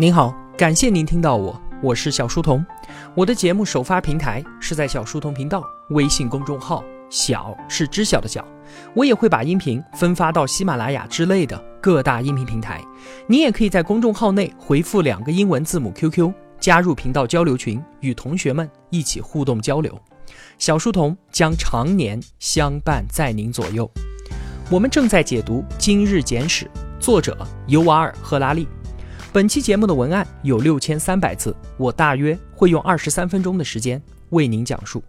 您好，感谢您听到我，我是小书童。我的节目首发平台是在小书童频道微信公众号，小是知晓的小。我也会把音频分发到喜马拉雅之类的各大音频平台。你也可以在公众号内回复两个英文字母 QQ，加入频道交流群，与同学们一起互动交流。小书童将常年相伴在您左右。我们正在解读《今日简史》，作者尤瓦尔·赫拉利。本期节目的文案有六千三百字，我大约会用二十三分钟的时间为您讲述。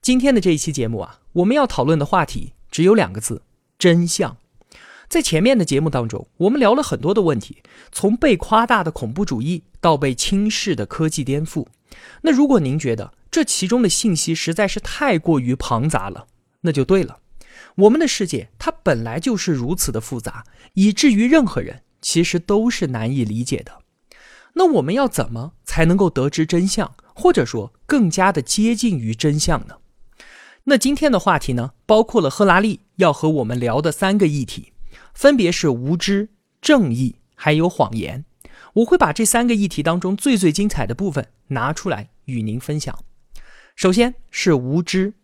今天的这一期节目啊，我们要讨论的话题只有两个字：真相。在前面的节目当中，我们聊了很多的问题，从被夸大的恐怖主义到被轻视的科技颠覆。那如果您觉得这其中的信息实在是太过于庞杂了，那就对了。我们的世界它本来就是如此的复杂，以至于任何人。其实都是难以理解的。那我们要怎么才能够得知真相，或者说更加的接近于真相呢？那今天的话题呢，包括了赫拉利要和我们聊的三个议题，分别是无知、正义还有谎言。我会把这三个议题当中最最精彩的部分拿出来与您分享。首先是无知，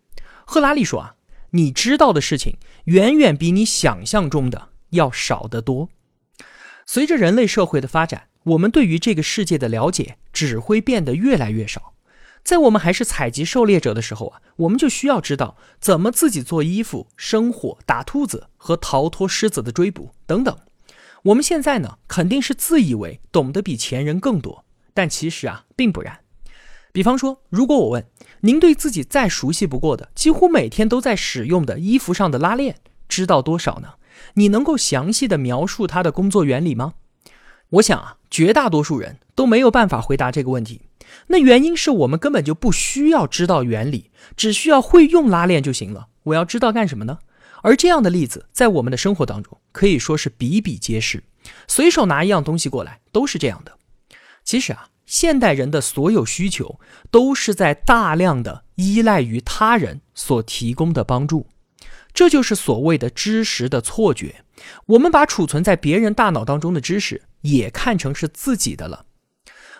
赫拉利说啊，你知道的事情远远比你想象中的要少得多。随着人类社会的发展，我们对于这个世界的了解只会变得越来越少。在我们还是采集狩猎者的时候啊，我们就需要知道怎么自己做衣服、生火、打兔子和逃脱狮子的追捕等等。我们现在呢，肯定是自以为懂得比前人更多，但其实啊，并不然。比方说，如果我问您对自己再熟悉不过的、几乎每天都在使用的衣服上的拉链，知道多少呢？你能够详细的描述它的工作原理吗？我想啊，绝大多数人都没有办法回答这个问题。那原因是我们根本就不需要知道原理，只需要会用拉链就行了。我要知道干什么呢？而这样的例子在我们的生活当中可以说是比比皆是，随手拿一样东西过来都是这样的。其实啊，现代人的所有需求都是在大量的依赖于他人所提供的帮助。这就是所谓的知识的错觉，我们把储存在别人大脑当中的知识也看成是自己的了。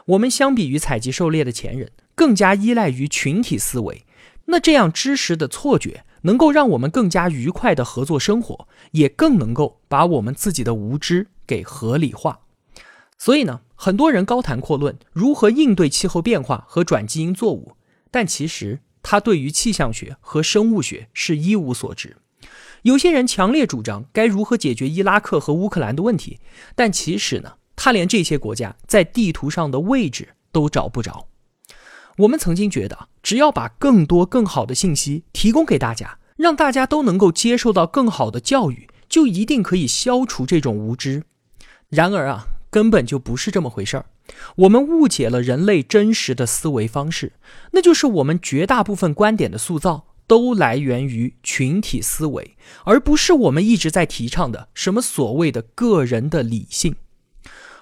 我们相比于采集狩猎的前人，更加依赖于群体思维。那这样知识的错觉能够让我们更加愉快的合作生活，也更能够把我们自己的无知给合理化。所以呢，很多人高谈阔论如何应对气候变化和转基因作物，但其实。他对于气象学和生物学是一无所知。有些人强烈主张该如何解决伊拉克和乌克兰的问题，但其实呢，他连这些国家在地图上的位置都找不着。我们曾经觉得，只要把更多更好的信息提供给大家，让大家都能够接受到更好的教育，就一定可以消除这种无知。然而啊，根本就不是这么回事儿。我们误解了人类真实的思维方式，那就是我们绝大部分观点的塑造都来源于群体思维，而不是我们一直在提倡的什么所谓的个人的理性。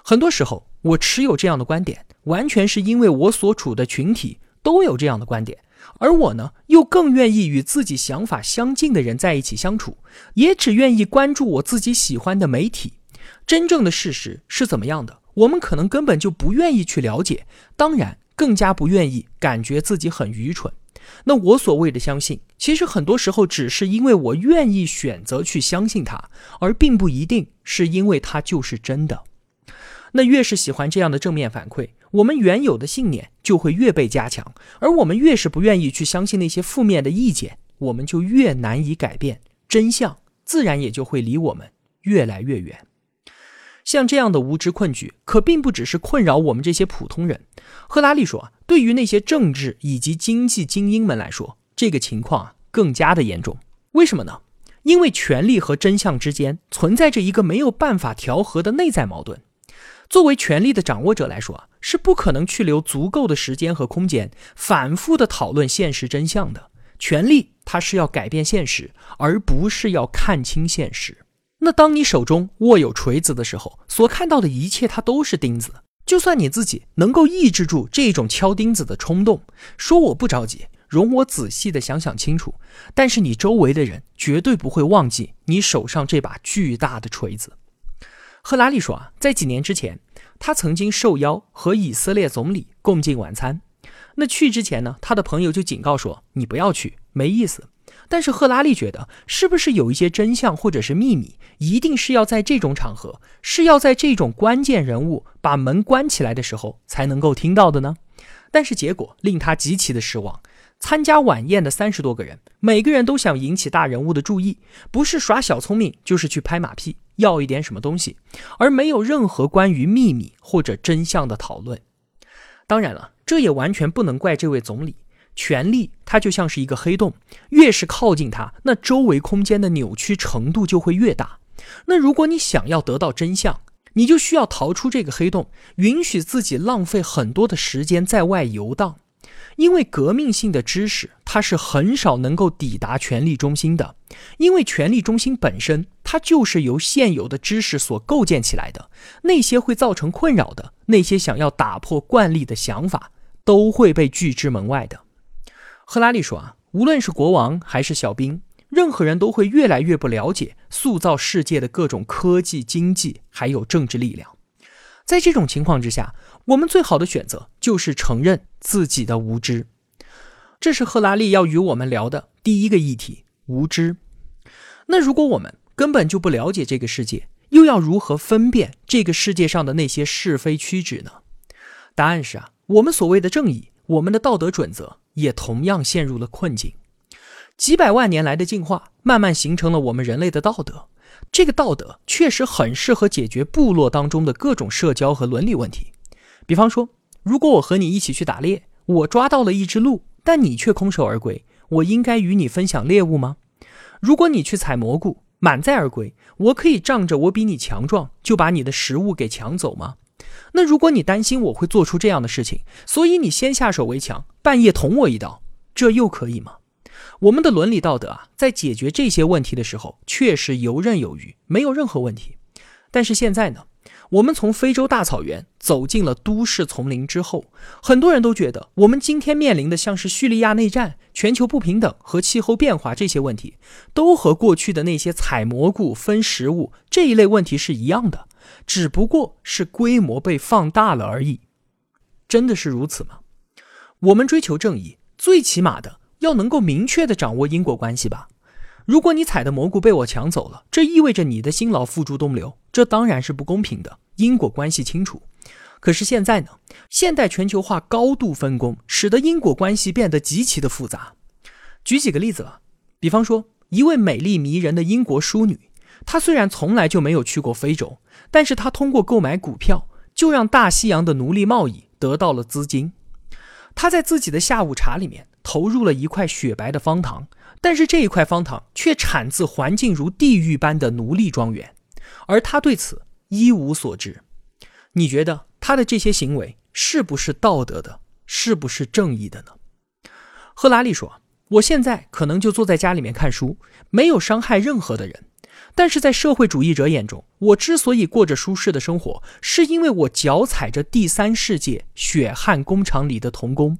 很多时候，我持有这样的观点，完全是因为我所处的群体都有这样的观点，而我呢，又更愿意与自己想法相近的人在一起相处，也只愿意关注我自己喜欢的媒体。真正的事实是怎么样的？我们可能根本就不愿意去了解，当然更加不愿意感觉自己很愚蠢。那我所谓的相信，其实很多时候只是因为我愿意选择去相信它，而并不一定是因为它就是真的。那越是喜欢这样的正面反馈，我们原有的信念就会越被加强；而我们越是不愿意去相信那些负面的意见，我们就越难以改变真相，自然也就会离我们越来越远。像这样的无知困局，可并不只是困扰我们这些普通人。赫拉利说啊，对于那些政治以及经济精英们来说，这个情况啊更加的严重。为什么呢？因为权力和真相之间存在着一个没有办法调和的内在矛盾。作为权力的掌握者来说啊，是不可能去留足够的时间和空间，反复的讨论现实真相的。权力它是要改变现实，而不是要看清现实。那当你手中握有锤子的时候，所看到的一切它都是钉子。就算你自己能够抑制住这种敲钉子的冲动，说我不着急，容我仔细的想想清楚，但是你周围的人绝对不会忘记你手上这把巨大的锤子。赫拉利说啊，在几年之前，他曾经受邀和以色列总理共进晚餐。那去之前呢，他的朋友就警告说：“你不要去，没意思。”但是赫拉利觉得，是不是有一些真相或者是秘密，一定是要在这种场合，是要在这种关键人物把门关起来的时候才能够听到的呢？但是结果令他极其的失望。参加晚宴的三十多个人，每个人都想引起大人物的注意，不是耍小聪明，就是去拍马屁，要一点什么东西，而没有任何关于秘密或者真相的讨论。当然了，这也完全不能怪这位总理。权力它就像是一个黑洞，越是靠近它，那周围空间的扭曲程度就会越大。那如果你想要得到真相，你就需要逃出这个黑洞，允许自己浪费很多的时间在外游荡。因为革命性的知识，它是很少能够抵达权力中心的。因为权力中心本身，它就是由现有的知识所构建起来的。那些会造成困扰的，那些想要打破惯例的想法，都会被拒之门外的。赫拉利说啊，无论是国王还是小兵，任何人都会越来越不了解塑造世界的各种科技、经济还有政治力量。在这种情况之下，我们最好的选择就是承认自己的无知，这是赫拉利要与我们聊的第一个议题——无知。那如果我们根本就不了解这个世界，又要如何分辨这个世界上的那些是非曲直呢？答案是啊，我们所谓的正义，我们的道德准则，也同样陷入了困境。几百万年来的进化，慢慢形成了我们人类的道德。这个道德确实很适合解决部落当中的各种社交和伦理问题。比方说，如果我和你一起去打猎，我抓到了一只鹿，但你却空手而归，我应该与你分享猎物吗？如果你去采蘑菇，满载而归，我可以仗着我比你强壮，就把你的食物给抢走吗？那如果你担心我会做出这样的事情，所以你先下手为强，半夜捅我一刀，这又可以吗？我们的伦理道德啊，在解决这些问题的时候，确实游刃有余，没有任何问题。但是现在呢？我们从非洲大草原走进了都市丛林之后，很多人都觉得我们今天面临的像是叙利亚内战、全球不平等和气候变化这些问题，都和过去的那些采蘑菇分食物这一类问题是一样的，只不过是规模被放大了而已。真的是如此吗？我们追求正义，最起码的要能够明确的掌握因果关系吧。如果你采的蘑菇被我抢走了，这意味着你的辛劳付诸东流，这当然是不公平的。因果关系清楚，可是现在呢？现代全球化高度分工，使得因果关系变得极其的复杂。举几个例子吧，比方说一位美丽迷人的英国淑女，她虽然从来就没有去过非洲，但是他通过购买股票，就让大西洋的奴隶贸易得到了资金。他在自己的下午茶里面投入了一块雪白的方糖。但是这一块方糖却产自环境如地狱般的奴隶庄园，而他对此一无所知。你觉得他的这些行为是不是道德的，是不是正义的呢？赫拉利说：“我现在可能就坐在家里面看书，没有伤害任何的人。但是在社会主义者眼中，我之所以过着舒适的生活，是因为我脚踩着第三世界血汗工厂里的童工。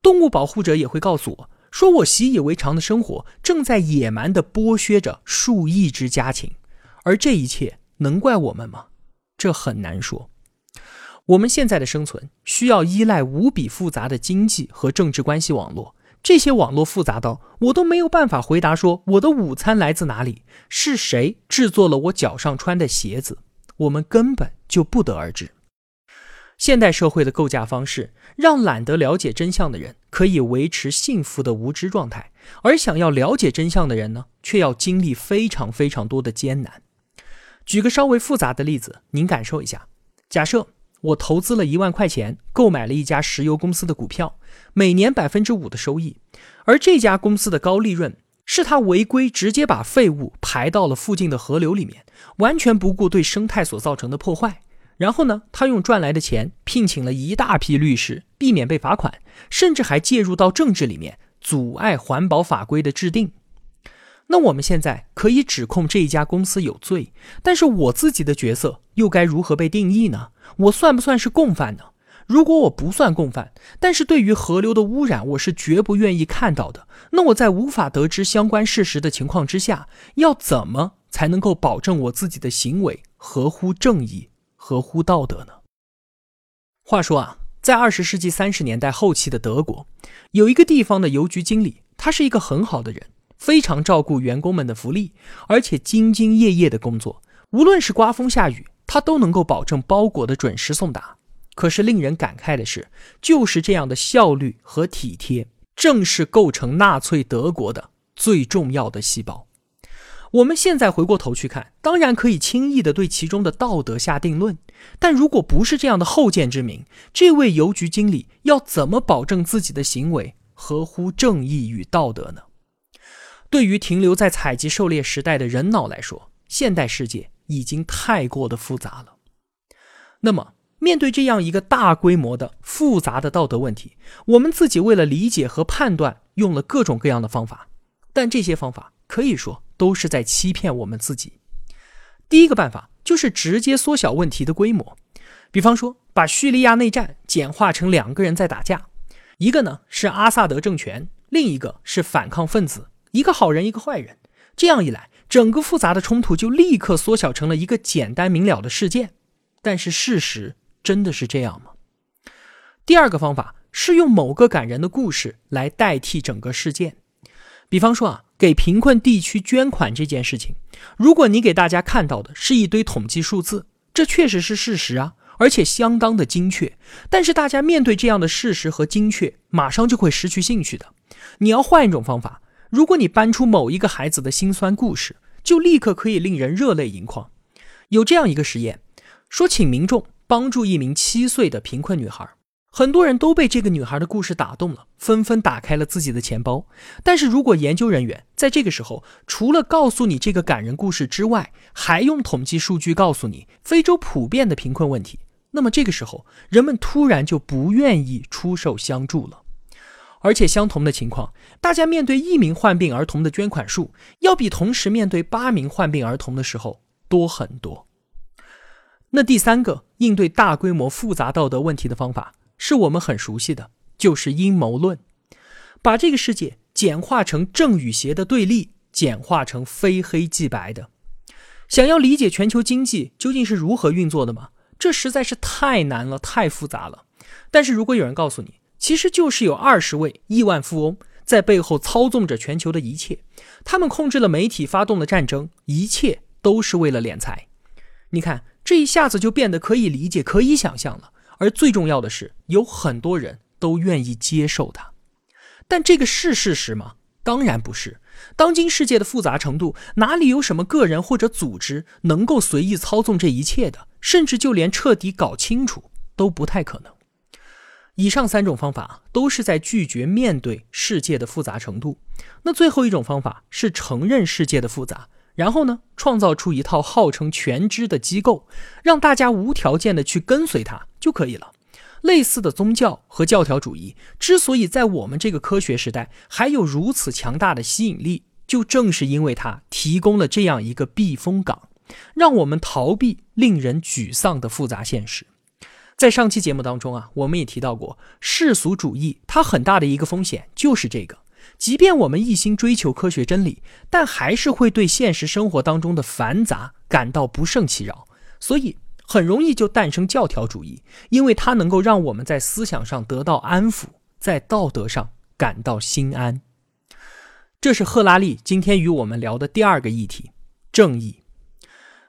动物保护者也会告诉我。”说我习以为常的生活正在野蛮地剥削着数亿只家禽，而这一切能怪我们吗？这很难说。我们现在的生存需要依赖无比复杂的经济和政治关系网络，这些网络复杂到我都没有办法回答说我的午餐来自哪里，是谁制作了我脚上穿的鞋子，我们根本就不得而知。现代社会的构架方式，让懒得了解真相的人可以维持幸福的无知状态，而想要了解真相的人呢，却要经历非常非常多的艰难。举个稍微复杂的例子，您感受一下：假设我投资了一万块钱购买了一家石油公司的股票，每年百分之五的收益，而这家公司的高利润是他违规直接把废物排到了附近的河流里面，完全不顾对生态所造成的破坏。然后呢，他用赚来的钱聘请了一大批律师，避免被罚款，甚至还介入到政治里面，阻碍环保法规的制定。那我们现在可以指控这一家公司有罪，但是我自己的角色又该如何被定义呢？我算不算是共犯呢？如果我不算共犯，但是对于河流的污染，我是绝不愿意看到的。那我在无法得知相关事实的情况之下，要怎么才能够保证我自己的行为？合乎正义、合乎道德呢？话说啊，在二十世纪三十年代后期的德国，有一个地方的邮局经理，他是一个很好的人，非常照顾员工们的福利，而且兢兢业业的工作，无论是刮风下雨，他都能够保证包裹的准时送达。可是令人感慨的是，就是这样的效率和体贴，正是构成纳粹德国的最重要的细胞。我们现在回过头去看，当然可以轻易的对其中的道德下定论，但如果不是这样的后见之明，这位邮局经理要怎么保证自己的行为合乎正义与道德呢？对于停留在采集狩猎时代的人脑来说，现代世界已经太过的复杂了。那么，面对这样一个大规模的复杂的道德问题，我们自己为了理解和判断，用了各种各样的方法，但这些方法可以说都是在欺骗我们自己。第一个办法就是直接缩小问题的规模，比方说把叙利亚内战简化成两个人在打架，一个呢是阿萨德政权，另一个是反抗分子，一个好人一个坏人。这样一来，整个复杂的冲突就立刻缩小成了一个简单明了的事件。但是事实。真的是这样吗？第二个方法是用某个感人的故事来代替整个事件，比方说啊，给贫困地区捐款这件事情，如果你给大家看到的是一堆统计数字，这确实是事实啊，而且相当的精确。但是大家面对这样的事实和精确，马上就会失去兴趣的。你要换一种方法，如果你搬出某一个孩子的辛酸故事，就立刻可以令人热泪盈眶。有这样一个实验，说请民众。帮助一名七岁的贫困女孩，很多人都被这个女孩的故事打动了，纷纷打开了自己的钱包。但是如果研究人员在这个时候除了告诉你这个感人故事之外，还用统计数据告诉你非洲普遍的贫困问题，那么这个时候人们突然就不愿意出手相助了。而且相同的情况，大家面对一名患病儿童的捐款数，要比同时面对八名患病儿童的时候多很多。那第三个应对大规模复杂道德问题的方法，是我们很熟悉的，就是阴谋论，把这个世界简化成正与邪的对立，简化成非黑即白的。想要理解全球经济究竟是如何运作的吗？这实在是太难了，太复杂了。但是如果有人告诉你，其实就是有二十位亿万富翁在背后操纵着全球的一切，他们控制了媒体，发动了战争，一切都是为了敛财。你看。这一下子就变得可以理解、可以想象了，而最重要的是，有很多人都愿意接受它。但这个是事实吗？当然不是。当今世界的复杂程度，哪里有什么个人或者组织能够随意操纵这一切的？甚至就连彻底搞清楚都不太可能。以上三种方法都是在拒绝面对世界的复杂程度。那最后一种方法是承认世界的复杂。然后呢，创造出一套号称全知的机构，让大家无条件的去跟随它就可以了。类似的宗教和教条主义之所以在我们这个科学时代还有如此强大的吸引力，就正是因为它提供了这样一个避风港，让我们逃避令人沮丧的复杂现实。在上期节目当中啊，我们也提到过世俗主义，它很大的一个风险就是这个。即便我们一心追求科学真理，但还是会对现实生活当中的繁杂感到不胜其扰，所以很容易就诞生教条主义，因为它能够让我们在思想上得到安抚，在道德上感到心安。这是赫拉利今天与我们聊的第二个议题——正义。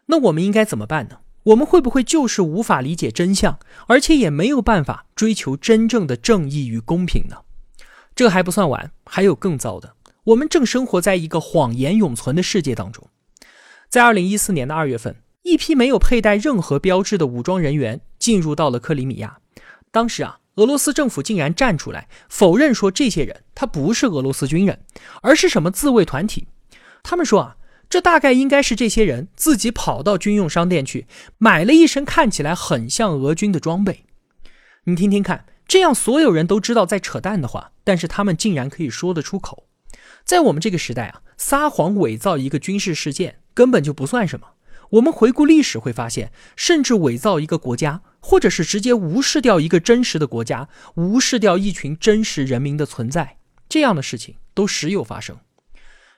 那我们应该怎么办呢？我们会不会就是无法理解真相，而且也没有办法追求真正的正义与公平呢？这还不算完，还有更糟的。我们正生活在一个谎言永存的世界当中。在二零一四年的二月份，一批没有佩戴任何标志的武装人员进入到了克里米亚。当时啊，俄罗斯政府竟然站出来否认说这些人他不是俄罗斯军人，而是什么自卫团体。他们说啊，这大概应该是这些人自己跑到军用商店去买了一身看起来很像俄军的装备。你听听看。这样所有人都知道在扯淡的话，但是他们竟然可以说得出口。在我们这个时代啊，撒谎伪造一个军事事件根本就不算什么。我们回顾历史会发现，甚至伪造一个国家，或者是直接无视掉一个真实的国家，无视掉一群真实人民的存在，这样的事情都时有发生。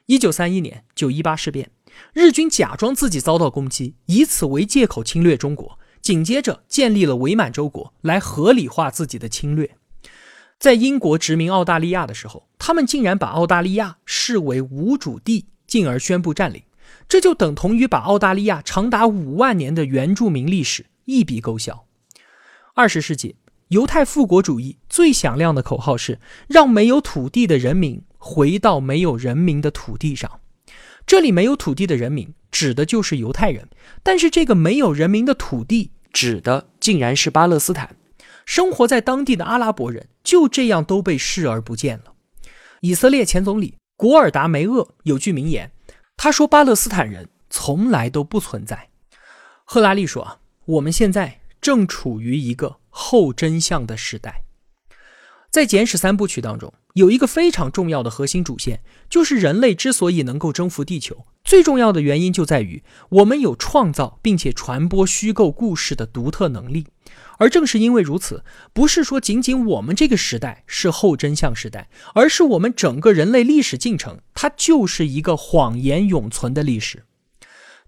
一九三一年九一八事变，日军假装自己遭到攻击，以此为借口侵略中国，紧接着建立了伪满洲国来合理化自己的侵略。在英国殖民澳大利亚的时候，他们竟然把澳大利亚视为无主地，进而宣布占领，这就等同于把澳大利亚长达五万年的原住民历史一笔勾销。二十世纪，犹太复国主义最响亮的口号是“让没有土地的人民回到没有人民的土地上”。这里没有土地的人民指的就是犹太人，但是这个没有人民的土地指的竟然是巴勒斯坦。生活在当地的阿拉伯人就这样都被视而不见了。以色列前总理古尔达梅厄有句名言，他说：“巴勒斯坦人从来都不存在。”赫拉利说：“啊，我们现在正处于一个后真相的时代。”在《简史》三部曲当中，有一个非常重要的核心主线，就是人类之所以能够征服地球，最重要的原因就在于我们有创造并且传播虚构故事的独特能力。而正是因为如此，不是说仅仅我们这个时代是后真相时代，而是我们整个人类历史进程，它就是一个谎言永存的历史。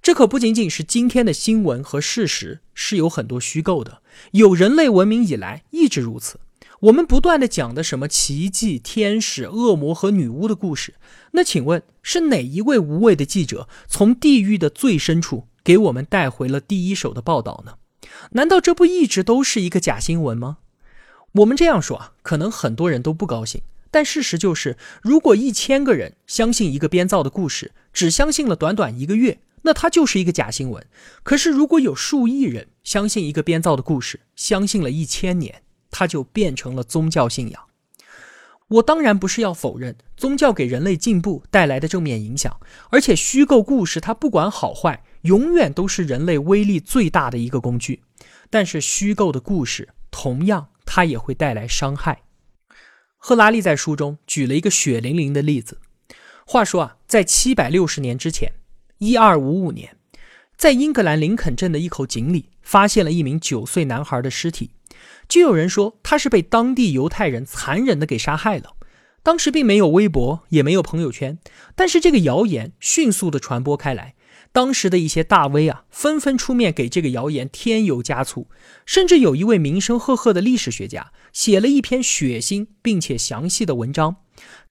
这可不仅仅是今天的新闻和事实是有很多虚构的，有人类文明以来一直如此。我们不断的讲的什么奇迹、天使、恶魔和女巫的故事，那请问是哪一位无畏的记者从地狱的最深处给我们带回了第一手的报道呢？难道这不一直都是一个假新闻吗？我们这样说啊，可能很多人都不高兴。但事实就是，如果一千个人相信一个编造的故事，只相信了短短一个月，那它就是一个假新闻。可是如果有数亿人相信一个编造的故事，相信了一千年，它就变成了宗教信仰。我当然不是要否认宗教给人类进步带来的正面影响，而且虚构故事它不管好坏。永远都是人类威力最大的一个工具，但是虚构的故事同样，它也会带来伤害。赫拉利在书中举了一个血淋淋的例子。话说啊，在七百六十年之前，一二五五年，在英格兰林肯镇的一口井里，发现了一名九岁男孩的尸体。就有人说他是被当地犹太人残忍的给杀害了。当时并没有微博，也没有朋友圈，但是这个谣言迅速的传播开来。当时的一些大 V 啊，纷纷出面给这个谣言添油加醋，甚至有一位名声赫赫的历史学家写了一篇血腥并且详细的文章。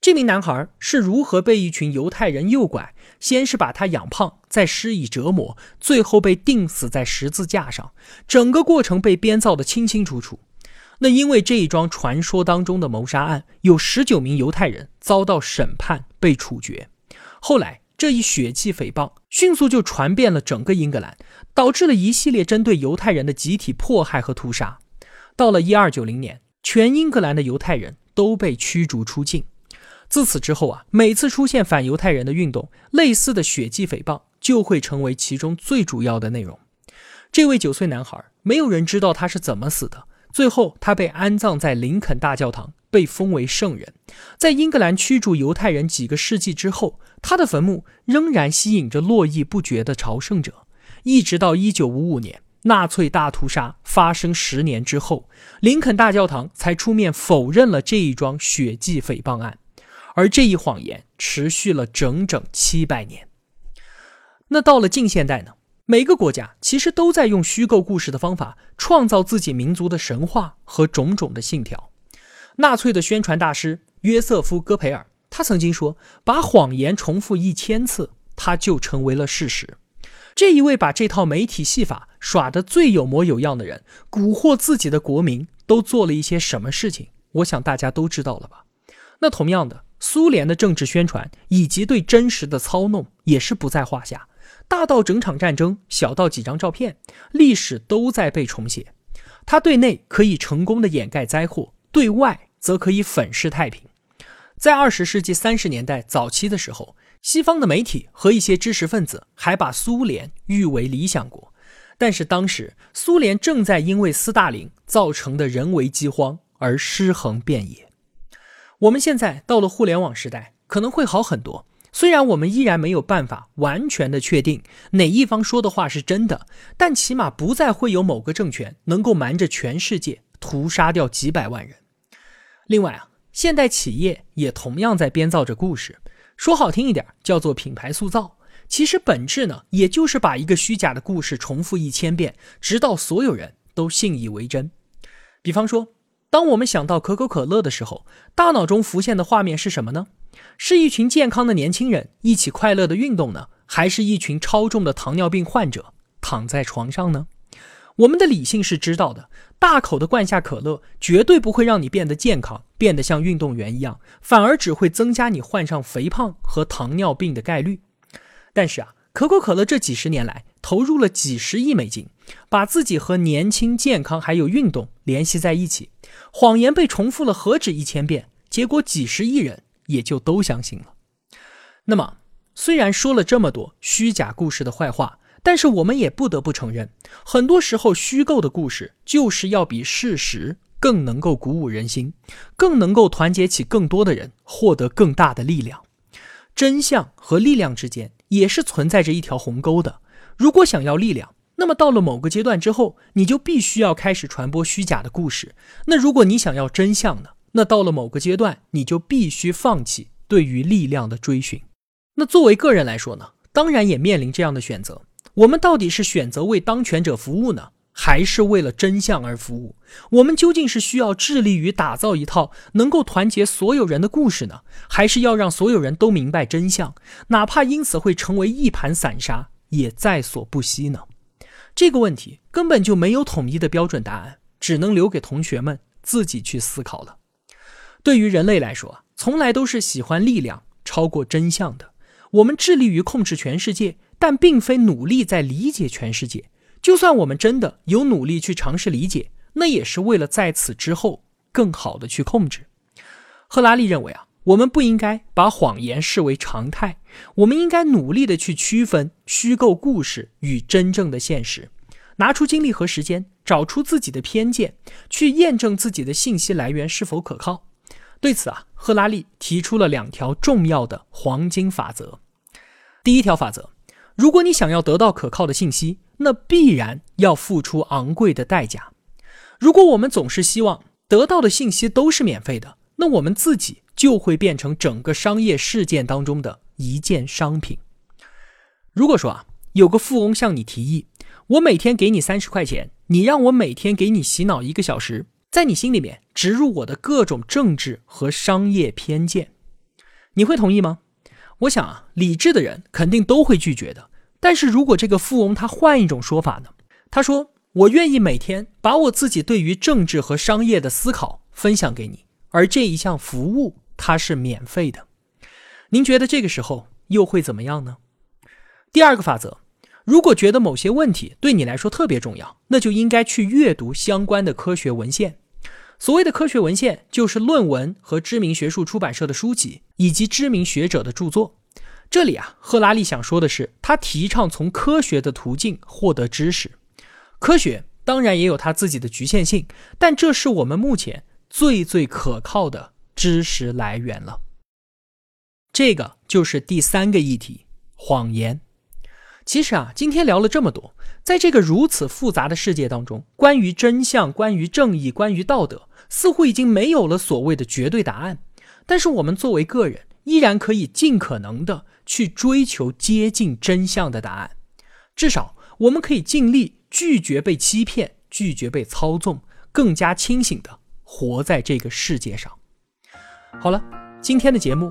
这名男孩是如何被一群犹太人诱拐，先是把他养胖，再施以折磨，最后被钉死在十字架上，整个过程被编造的清清楚楚。那因为这一桩传说当中的谋杀案，有十九名犹太人遭到审判被处决，后来。这一血迹诽谤迅速就传遍了整个英格兰，导致了一系列针对犹太人的集体迫害和屠杀。到了一二九零年，全英格兰的犹太人都被驱逐出境。自此之后啊，每次出现反犹太人的运动，类似的血迹诽谤就会成为其中最主要的内容。这位九岁男孩，没有人知道他是怎么死的。最后，他被安葬在林肯大教堂，被封为圣人。在英格兰驱逐犹太人几个世纪之后，他的坟墓仍然吸引着络绎不绝的朝圣者。一直到1955年，纳粹大屠杀发生十年之后，林肯大教堂才出面否认了这一桩血迹诽谤案。而这一谎言持续了整整七百年。那到了近现代呢？每个国家其实都在用虚构故事的方法创造自己民族的神话和种种的信条。纳粹的宣传大师约瑟夫·戈培尔，他曾经说：“把谎言重复一千次，它就成为了事实。”这一位把这套媒体戏法耍得最有模有样的人，蛊惑自己的国民，都做了一些什么事情？我想大家都知道了吧？那同样的，苏联的政治宣传以及对真实的操弄也是不在话下。大到整场战争，小到几张照片，历史都在被重写。它对内可以成功的掩盖灾祸，对外则可以粉饰太平。在二十世纪三十年代早期的时候，西方的媒体和一些知识分子还把苏联誉为理想国，但是当时苏联正在因为斯大林造成的人为饥荒而尸横遍野。我们现在到了互联网时代，可能会好很多。虽然我们依然没有办法完全的确定哪一方说的话是真的，但起码不再会有某个政权能够瞒着全世界屠杀掉几百万人。另外啊，现代企业也同样在编造着故事，说好听一点叫做品牌塑造，其实本质呢，也就是把一个虚假的故事重复一千遍，直到所有人都信以为真。比方说，当我们想到可口可乐的时候，大脑中浮现的画面是什么呢？是一群健康的年轻人一起快乐的运动呢，还是一群超重的糖尿病患者躺在床上呢？我们的理性是知道的，大口的灌下可乐绝对不会让你变得健康，变得像运动员一样，反而只会增加你患上肥胖和糖尿病的概率。但是啊，可口可乐这几十年来投入了几十亿美金，把自己和年轻、健康还有运动联系在一起，谎言被重复了何止一千遍，结果几十亿人也就都相信了。那么，虽然说了这么多虚假故事的坏话。但是我们也不得不承认，很多时候虚构的故事就是要比事实更能够鼓舞人心，更能够团结起更多的人，获得更大的力量。真相和力量之间也是存在着一条鸿沟的。如果想要力量，那么到了某个阶段之后，你就必须要开始传播虚假的故事。那如果你想要真相呢？那到了某个阶段，你就必须放弃对于力量的追寻。那作为个人来说呢，当然也面临这样的选择。我们到底是选择为当权者服务呢，还是为了真相而服务？我们究竟是需要致力于打造一套能够团结所有人的故事呢，还是要让所有人都明白真相，哪怕因此会成为一盘散沙，也在所不惜呢？这个问题根本就没有统一的标准答案，只能留给同学们自己去思考了。对于人类来说，从来都是喜欢力量超过真相的。我们致力于控制全世界。但并非努力在理解全世界，就算我们真的有努力去尝试理解，那也是为了在此之后更好的去控制。赫拉利认为啊，我们不应该把谎言视为常态，我们应该努力的去区分虚构故事与真正的现实，拿出精力和时间，找出自己的偏见，去验证自己的信息来源是否可靠。对此啊，赫拉利提出了两条重要的黄金法则。第一条法则。如果你想要得到可靠的信息，那必然要付出昂贵的代价。如果我们总是希望得到的信息都是免费的，那我们自己就会变成整个商业事件当中的一件商品。如果说啊，有个富翁向你提议，我每天给你三十块钱，你让我每天给你洗脑一个小时，在你心里面植入我的各种政治和商业偏见，你会同意吗？我想啊，理智的人肯定都会拒绝的。但是如果这个富翁他换一种说法呢？他说：“我愿意每天把我自己对于政治和商业的思考分享给你，而这一项服务它是免费的。”您觉得这个时候又会怎么样呢？第二个法则：如果觉得某些问题对你来说特别重要，那就应该去阅读相关的科学文献。所谓的科学文献，就是论文和知名学术出版社的书籍，以及知名学者的著作。这里啊，赫拉利想说的是，他提倡从科学的途径获得知识。科学当然也有它自己的局限性，但这是我们目前最最可靠的知识来源了。这个就是第三个议题——谎言。其实啊，今天聊了这么多。在这个如此复杂的世界当中，关于真相、关于正义、关于道德，似乎已经没有了所谓的绝对答案。但是我们作为个人，依然可以尽可能的去追求接近真相的答案。至少，我们可以尽力拒绝被欺骗，拒绝被操纵，更加清醒的活在这个世界上。好了，今天的节目